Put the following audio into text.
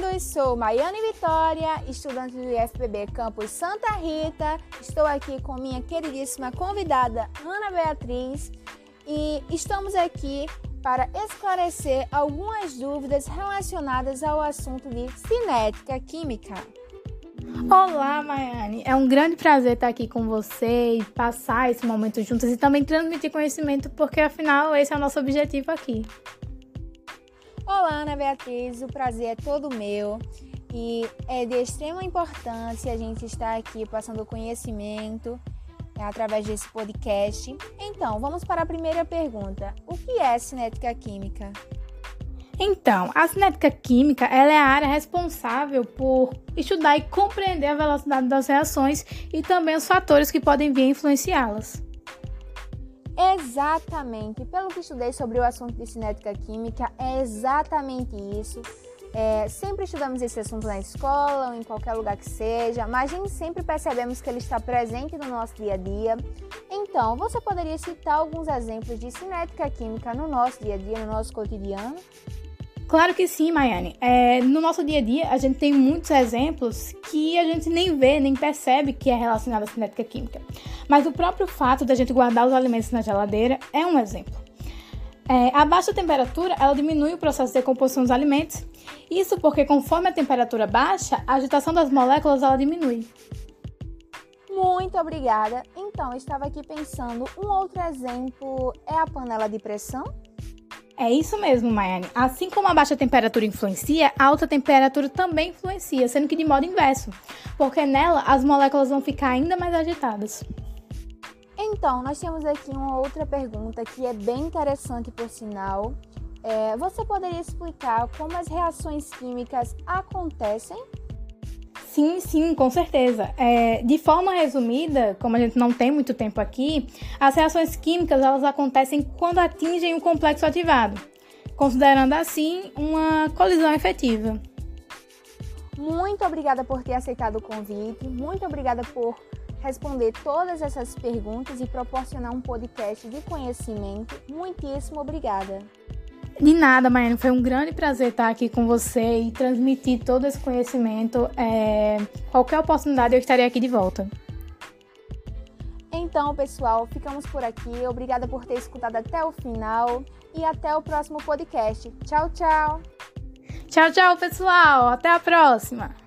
todos, sou Maiane Vitória, estudante do IFPB Campus Santa Rita. Estou aqui com minha queridíssima convidada Ana Beatriz e estamos aqui para esclarecer algumas dúvidas relacionadas ao assunto de cinética química. Olá, Maiane. É um grande prazer estar aqui com você e passar esse momento juntos e também transmitir conhecimento, porque afinal esse é o nosso objetivo aqui. Olá, Ana Beatriz, o prazer é todo meu e é de extrema importância a gente estar aqui passando conhecimento é, através desse podcast. Então, vamos para a primeira pergunta: o que é cinética química? Então, a cinética química ela é a área responsável por estudar e compreender a velocidade das reações e também os fatores que podem vir a influenciá-las. Exatamente. Pelo que estudei sobre o assunto de cinética química, é exatamente isso. É, sempre estudamos esse assunto na escola ou em qualquer lugar que seja, mas nem sempre percebemos que ele está presente no nosso dia a dia. Então, você poderia citar alguns exemplos de cinética química no nosso dia a dia, no nosso cotidiano? Claro que sim, Maiane. É, no nosso dia a dia, a gente tem muitos exemplos que a gente nem vê, nem percebe que é relacionado à cinética química. Mas o próprio fato da gente guardar os alimentos na geladeira é um exemplo. É, a baixa temperatura, ela diminui o processo de decomposição dos alimentos. Isso porque conforme a temperatura baixa, a agitação das moléculas ela diminui. Muito obrigada. Então, estava aqui pensando, um outro exemplo é a panela de pressão? É isso mesmo, Maiane. Assim como a baixa temperatura influencia, a alta temperatura também influencia, sendo que de modo inverso, porque nela as moléculas vão ficar ainda mais agitadas. Então, nós temos aqui uma outra pergunta que é bem interessante, por sinal. É, você poderia explicar como as reações químicas acontecem? Sim, sim, com certeza. É, de forma resumida, como a gente não tem muito tempo aqui, as reações químicas elas acontecem quando atingem o complexo ativado, considerando assim uma colisão efetiva. Muito obrigada por ter aceitado o convite, muito obrigada por responder todas essas perguntas e proporcionar um podcast de conhecimento. Muitíssimo obrigada. De nada, Maiane. Foi um grande prazer estar aqui com você e transmitir todo esse conhecimento. É... Qualquer oportunidade eu estarei aqui de volta. Então, pessoal, ficamos por aqui. Obrigada por ter escutado até o final e até o próximo podcast. Tchau, tchau. Tchau, tchau, pessoal. Até a próxima.